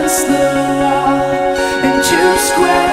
against the wall and you square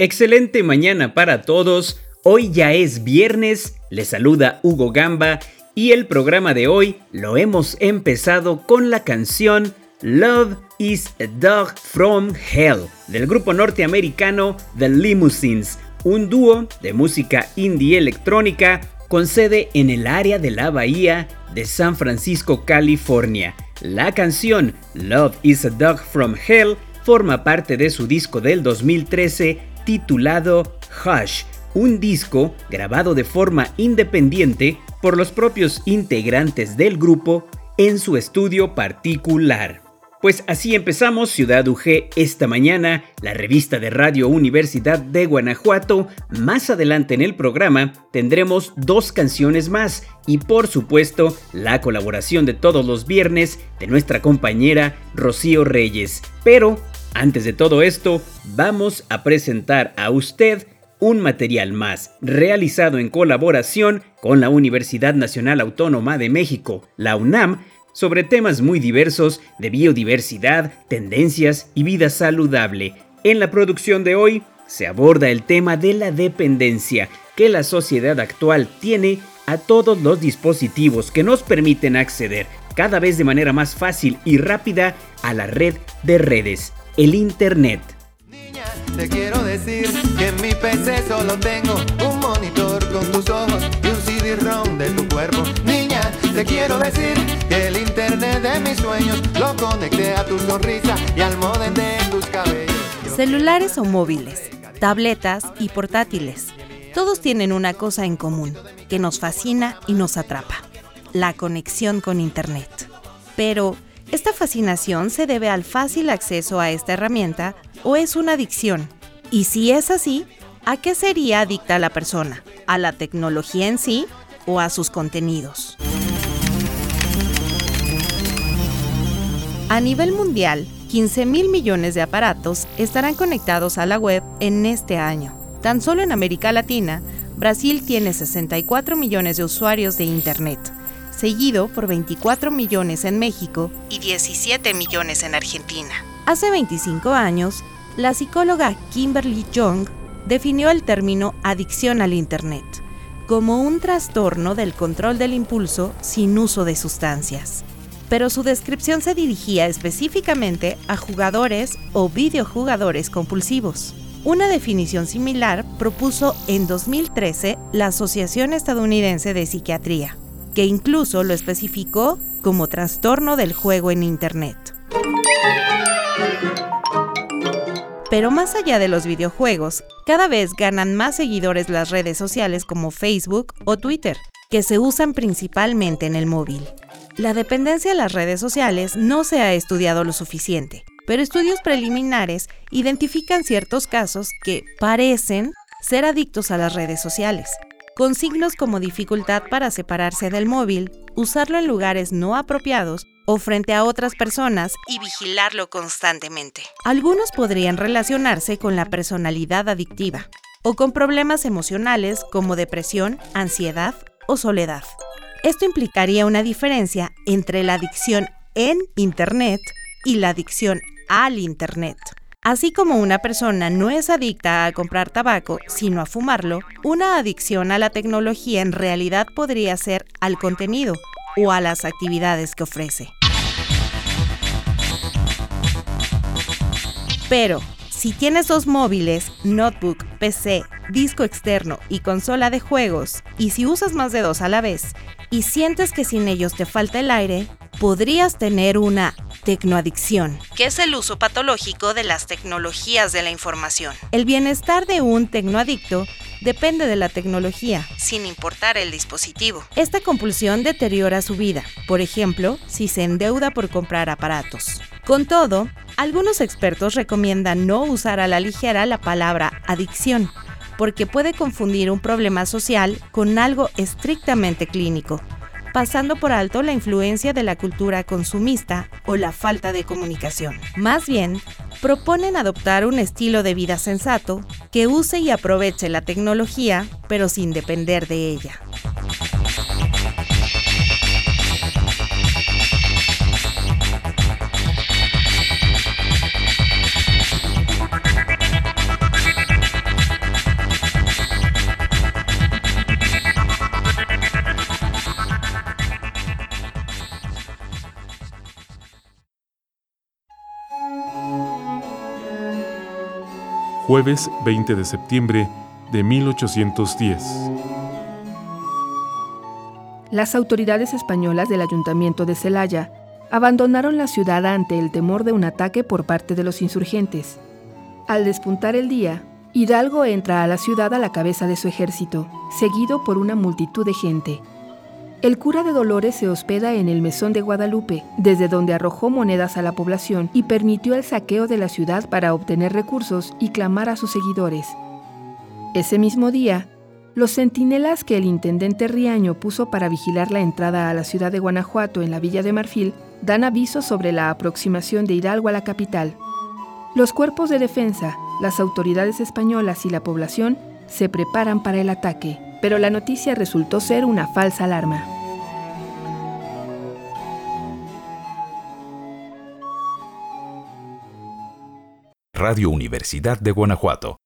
Excelente mañana para todos. Hoy ya es viernes, les saluda Hugo Gamba y el programa de hoy lo hemos empezado con la canción Love is a Dog from Hell del grupo norteamericano The Limousines, un dúo de música indie electrónica con sede en el área de la bahía de San Francisco, California. La canción Love is a Dog from Hell forma parte de su disco del 2013 titulado Hush, un disco grabado de forma independiente por los propios integrantes del grupo en su estudio particular. Pues así empezamos Ciudad UG esta mañana, la revista de Radio Universidad de Guanajuato. Más adelante en el programa tendremos dos canciones más y por supuesto la colaboración de todos los viernes de nuestra compañera Rocío Reyes. Pero antes de todo esto, vamos a presentar a usted un material más realizado en colaboración con la Universidad Nacional Autónoma de México, la UNAM, sobre temas muy diversos de biodiversidad, tendencias y vida saludable. En la producción de hoy se aborda el tema de la dependencia que la sociedad actual tiene a todos los dispositivos que nos permiten acceder cada vez de manera más fácil y rápida a la red de redes, el Internet. Niña, te quiero decir que en mi PC solo tengo un monitor con tus ojos y un CD-ROM de tu cuerpo. Niña, te quiero decir que el internet de mis sueños lo conecté a tu sonrisa y al modem de tus cabellos. Celulares o móviles, tabletas y portátiles. Todos tienen una cosa en común, que nos fascina y nos atrapa, la conexión con Internet. Pero, ¿esta fascinación se debe al fácil acceso a esta herramienta o es una adicción? Y si es así, ¿a qué sería adicta la persona? ¿A la tecnología en sí o a sus contenidos? A nivel mundial, 15 mil millones de aparatos estarán conectados a la web en este año. Tan solo en América Latina, Brasil tiene 64 millones de usuarios de Internet, seguido por 24 millones en México y 17 millones en Argentina. Hace 25 años, la psicóloga Kimberly Young definió el término adicción al Internet como un trastorno del control del impulso sin uso de sustancias pero su descripción se dirigía específicamente a jugadores o videojugadores compulsivos. Una definición similar propuso en 2013 la Asociación Estadounidense de Psiquiatría, que incluso lo especificó como trastorno del juego en Internet. Pero más allá de los videojuegos, cada vez ganan más seguidores las redes sociales como Facebook o Twitter, que se usan principalmente en el móvil. La dependencia de las redes sociales no se ha estudiado lo suficiente, pero estudios preliminares identifican ciertos casos que parecen ser adictos a las redes sociales, con signos como dificultad para separarse del móvil, usarlo en lugares no apropiados o frente a otras personas y vigilarlo constantemente. Algunos podrían relacionarse con la personalidad adictiva o con problemas emocionales como depresión, ansiedad o soledad. Esto implicaría una diferencia entre la adicción en Internet y la adicción al Internet. Así como una persona no es adicta a comprar tabaco, sino a fumarlo, una adicción a la tecnología en realidad podría ser al contenido o a las actividades que ofrece. Pero, si tienes dos móviles, notebook, PC, disco externo y consola de juegos, y si usas más de dos a la vez, y sientes que sin ellos te falta el aire, podrías tener una tecnoadicción, que es el uso patológico de las tecnologías de la información. El bienestar de un tecnoadicto depende de la tecnología, sin importar el dispositivo. Esta compulsión deteriora su vida, por ejemplo, si se endeuda por comprar aparatos. Con todo, algunos expertos recomiendan no usar a la ligera la palabra adicción, porque puede confundir un problema social con algo estrictamente clínico, pasando por alto la influencia de la cultura consumista o la falta de comunicación. Más bien, proponen adoptar un estilo de vida sensato que use y aproveche la tecnología, pero sin depender de ella. Jueves 20 de septiembre de 1810. Las autoridades españolas del ayuntamiento de Celaya abandonaron la ciudad ante el temor de un ataque por parte de los insurgentes. Al despuntar el día, Hidalgo entra a la ciudad a la cabeza de su ejército, seguido por una multitud de gente. El cura de Dolores se hospeda en el Mesón de Guadalupe, desde donde arrojó monedas a la población y permitió el saqueo de la ciudad para obtener recursos y clamar a sus seguidores. Ese mismo día, los centinelas que el intendente Riaño puso para vigilar la entrada a la ciudad de Guanajuato en la Villa de Marfil dan aviso sobre la aproximación de Hidalgo a la capital. Los cuerpos de defensa, las autoridades españolas y la población se preparan para el ataque pero la noticia resultó ser una falsa alarma. Radio Universidad de Guanajuato.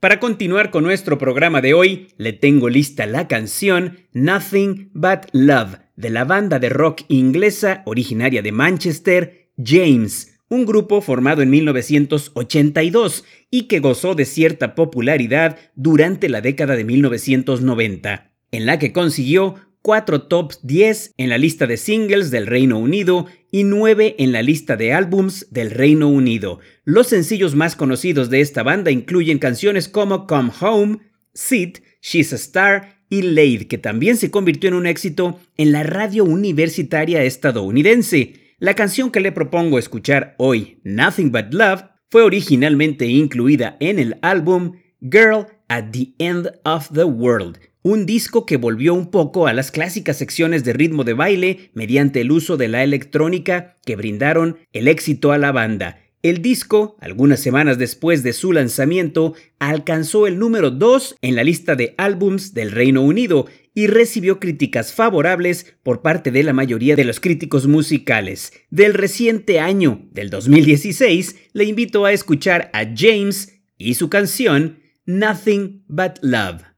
Para continuar con nuestro programa de hoy, le tengo lista la canción Nothing But Love de la banda de rock inglesa originaria de Manchester, James, un grupo formado en 1982 y que gozó de cierta popularidad durante la década de 1990, en la que consiguió cuatro top 10 en la lista de singles del Reino Unido y 9 en la lista de álbums del Reino Unido. Los sencillos más conocidos de esta banda incluyen canciones como Come Home, Sit, She's a Star y Lade, que también se convirtió en un éxito en la radio universitaria estadounidense. La canción que le propongo escuchar hoy, Nothing But Love, fue originalmente incluida en el álbum Girl at the End of the World, un disco que volvió un poco a las clásicas secciones de ritmo de baile mediante el uso de la electrónica que brindaron el éxito a la banda. El disco, algunas semanas después de su lanzamiento, alcanzó el número 2 en la lista de álbums del Reino Unido y recibió críticas favorables por parte de la mayoría de los críticos musicales. Del reciente año del 2016, le invito a escuchar a James y su canción Nothing But Love.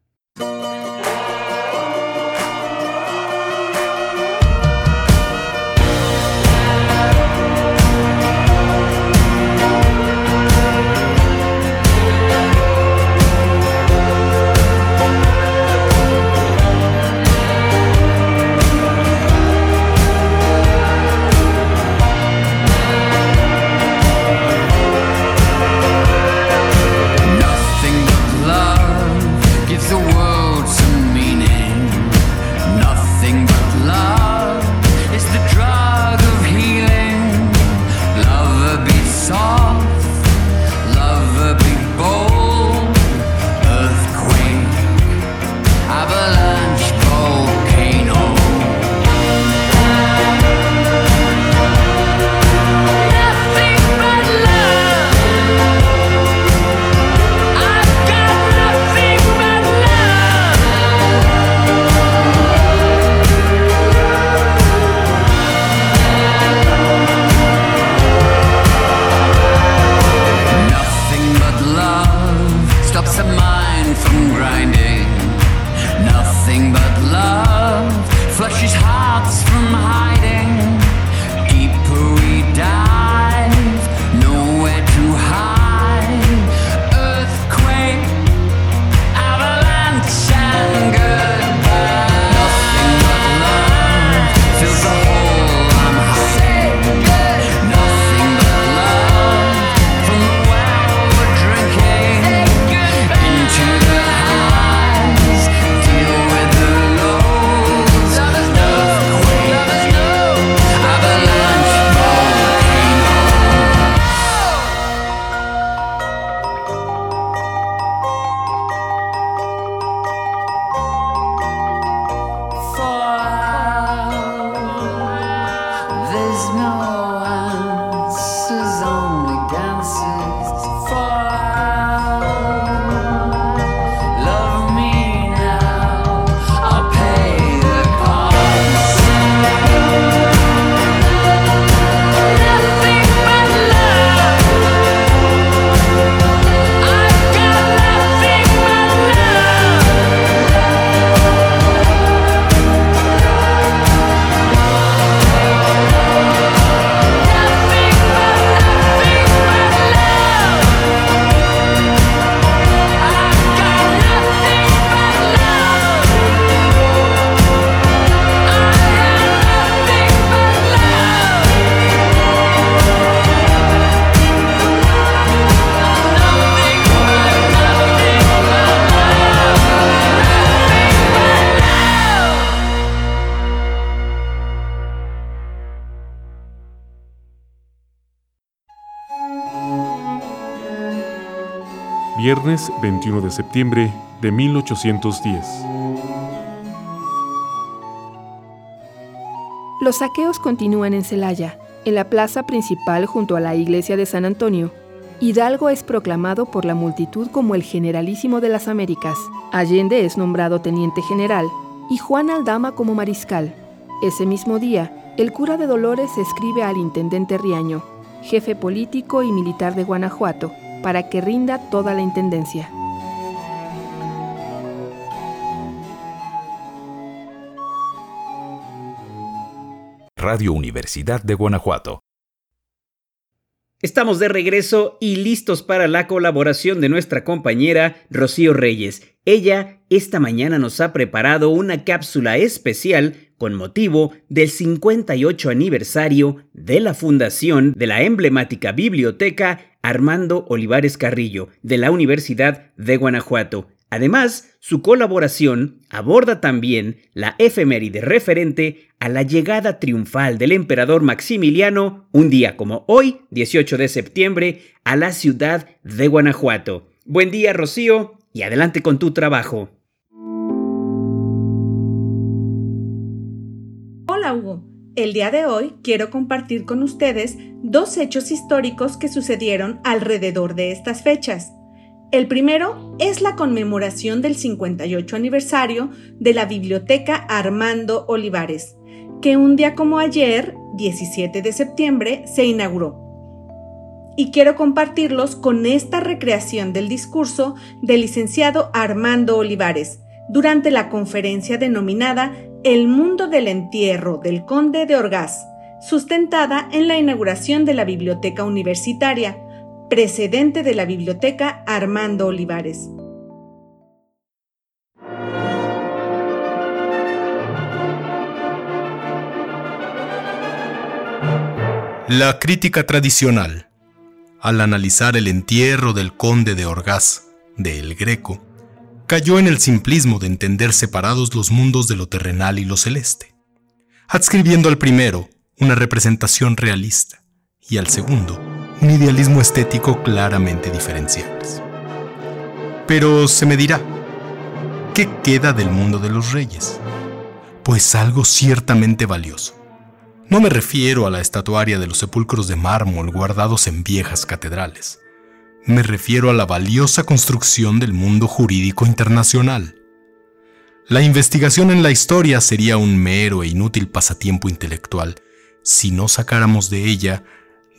Viernes 21 de septiembre de 1810. Los saqueos continúan en Celaya, en la plaza principal junto a la iglesia de San Antonio. Hidalgo es proclamado por la multitud como el generalísimo de las Américas. Allende es nombrado teniente general y Juan Aldama como mariscal. Ese mismo día, el cura de Dolores escribe al intendente Riaño, jefe político y militar de Guanajuato, para que rinda toda la intendencia. Radio Universidad de Guanajuato. Estamos de regreso y listos para la colaboración de nuestra compañera Rocío Reyes. Ella esta mañana nos ha preparado una cápsula especial con motivo del 58 aniversario de la fundación de la emblemática biblioteca Armando Olivares Carrillo de la Universidad de Guanajuato. Además, su colaboración aborda también la efeméride referente a la llegada triunfal del emperador Maximiliano, un día como hoy, 18 de septiembre, a la ciudad de Guanajuato. Buen día, Rocío, y adelante con tu trabajo. El día de hoy quiero compartir con ustedes dos hechos históricos que sucedieron alrededor de estas fechas. El primero es la conmemoración del 58 aniversario de la Biblioteca Armando Olivares, que un día como ayer, 17 de septiembre, se inauguró. Y quiero compartirlos con esta recreación del discurso del licenciado Armando Olivares durante la conferencia denominada El mundo del entierro del conde de Orgaz, sustentada en la inauguración de la Biblioteca Universitaria, precedente de la Biblioteca Armando Olivares. La crítica tradicional, al analizar el entierro del conde de Orgaz, de El Greco, cayó en el simplismo de entender separados los mundos de lo terrenal y lo celeste, adscribiendo al primero una representación realista y al segundo un idealismo estético claramente diferenciables. Pero se me dirá, ¿qué queda del mundo de los reyes? Pues algo ciertamente valioso. No me refiero a la estatuaria de los sepulcros de mármol guardados en viejas catedrales. Me refiero a la valiosa construcción del mundo jurídico internacional. La investigación en la historia sería un mero e inútil pasatiempo intelectual si no sacáramos de ella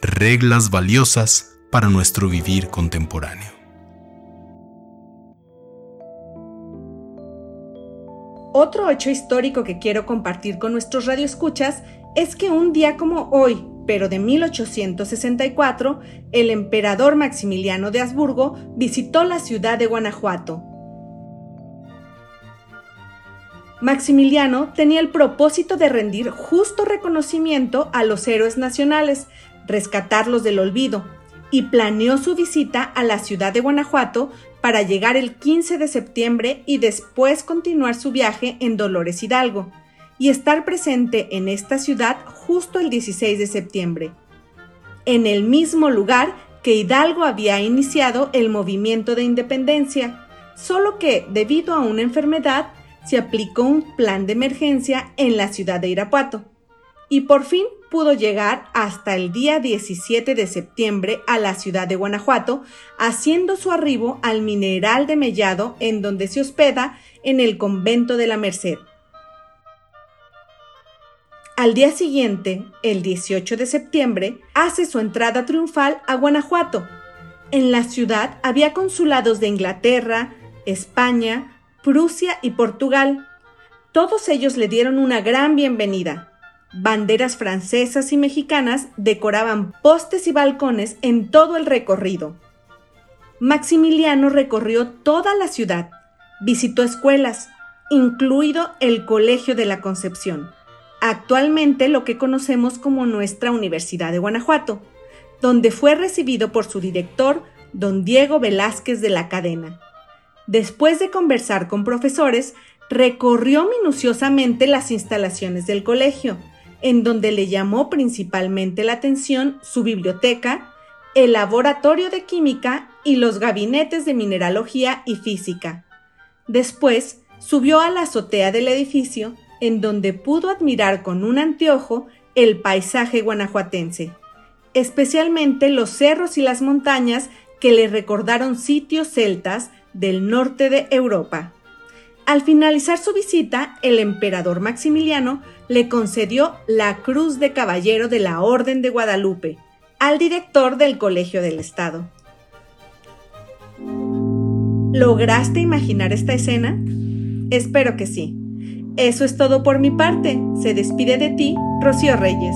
reglas valiosas para nuestro vivir contemporáneo. Otro hecho histórico que quiero compartir con nuestros radioescuchas es que un día como hoy, pero de 1864, el emperador Maximiliano de Habsburgo visitó la ciudad de Guanajuato. Maximiliano tenía el propósito de rendir justo reconocimiento a los héroes nacionales, rescatarlos del olvido, y planeó su visita a la ciudad de Guanajuato para llegar el 15 de septiembre y después continuar su viaje en Dolores Hidalgo, y estar presente en esta ciudad justo el 16 de septiembre, en el mismo lugar que Hidalgo había iniciado el movimiento de independencia, solo que debido a una enfermedad se aplicó un plan de emergencia en la ciudad de Irapuato. Y por fin pudo llegar hasta el día 17 de septiembre a la ciudad de Guanajuato, haciendo su arribo al mineral de Mellado en donde se hospeda en el convento de la Merced. Al día siguiente, el 18 de septiembre, hace su entrada triunfal a Guanajuato. En la ciudad había consulados de Inglaterra, España, Prusia y Portugal. Todos ellos le dieron una gran bienvenida. Banderas francesas y mexicanas decoraban postes y balcones en todo el recorrido. Maximiliano recorrió toda la ciudad, visitó escuelas, incluido el Colegio de la Concepción, actualmente lo que conocemos como nuestra Universidad de Guanajuato, donde fue recibido por su director, don Diego Velázquez de la Cadena. Después de conversar con profesores, recorrió minuciosamente las instalaciones del colegio, en donde le llamó principalmente la atención su biblioteca, el laboratorio de química y los gabinetes de mineralogía y física. Después subió a la azotea del edificio, en donde pudo admirar con un anteojo el paisaje guanajuatense, especialmente los cerros y las montañas que le recordaron sitios celtas del norte de Europa. Al finalizar su visita, el emperador Maximiliano le concedió la Cruz de Caballero de la Orden de Guadalupe al director del Colegio del Estado. ¿Lograste imaginar esta escena? Espero que sí. Eso es todo por mi parte. Se despide de ti, Rocío Reyes.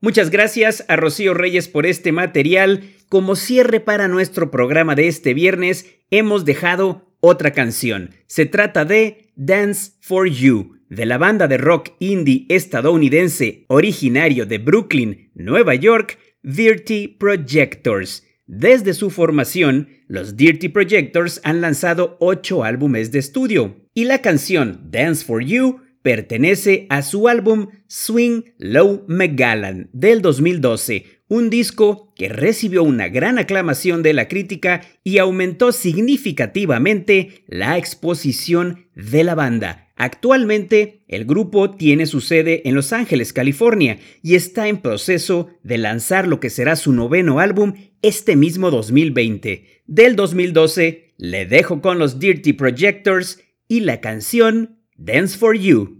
Muchas gracias a Rocío Reyes por este material. Como cierre para nuestro programa de este viernes, hemos dejado otra canción. Se trata de Dance for You, de la banda de rock indie estadounidense originario de Brooklyn, Nueva York, Dirty Projectors. Desde su formación, los Dirty Projectors han lanzado ocho álbumes de estudio y la canción Dance for You pertenece a su álbum Swing Low Megalan del 2012, un disco que recibió una gran aclamación de la crítica y aumentó significativamente la exposición de la banda. Actualmente, el grupo tiene su sede en Los Ángeles, California, y está en proceso de lanzar lo que será su noveno álbum este mismo 2020. Del 2012, le dejo con los Dirty Projectors y la canción Dance for You.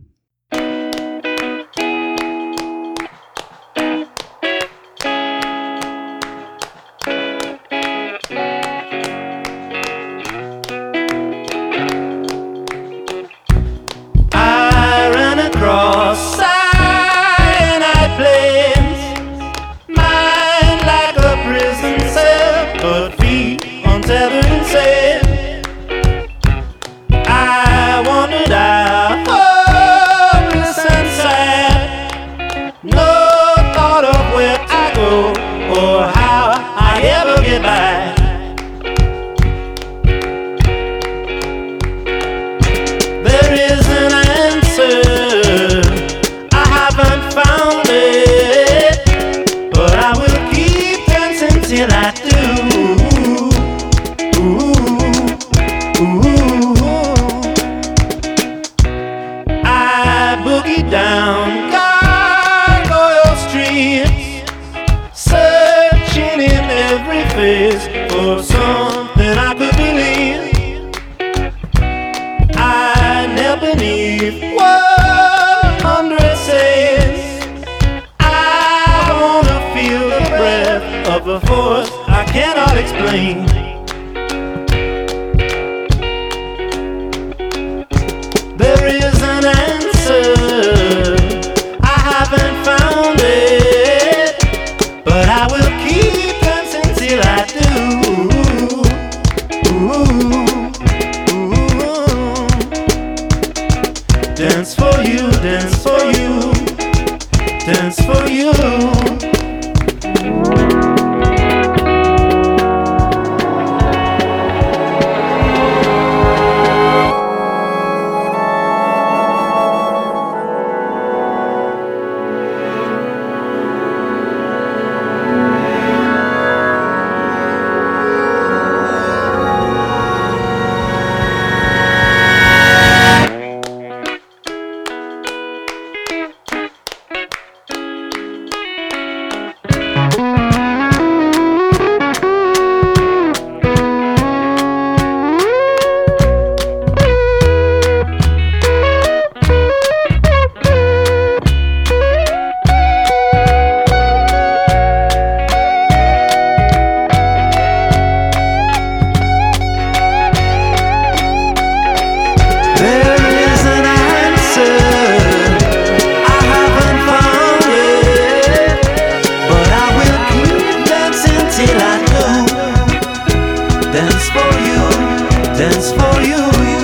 dance for you, you.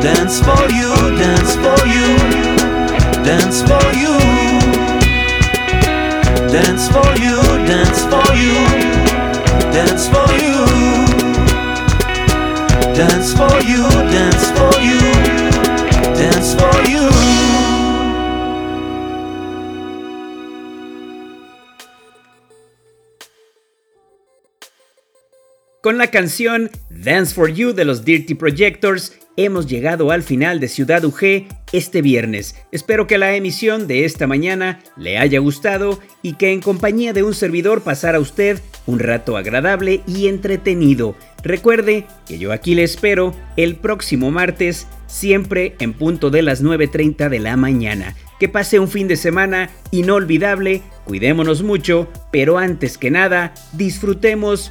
Dance for you, dance for you, dance for you. Dance for you, dance for you, dance for you. Dance for you, dance for you, dance for you. Con la canción Dance for You de los Dirty Projectors, hemos llegado al final de Ciudad UG este viernes. Espero que la emisión de esta mañana le haya gustado y que en compañía de un servidor pasara usted un rato agradable y entretenido. Recuerde que yo aquí le espero el próximo martes, siempre en punto de las 9.30 de la mañana. Que pase un fin de semana inolvidable, cuidémonos mucho, pero antes que nada, disfrutemos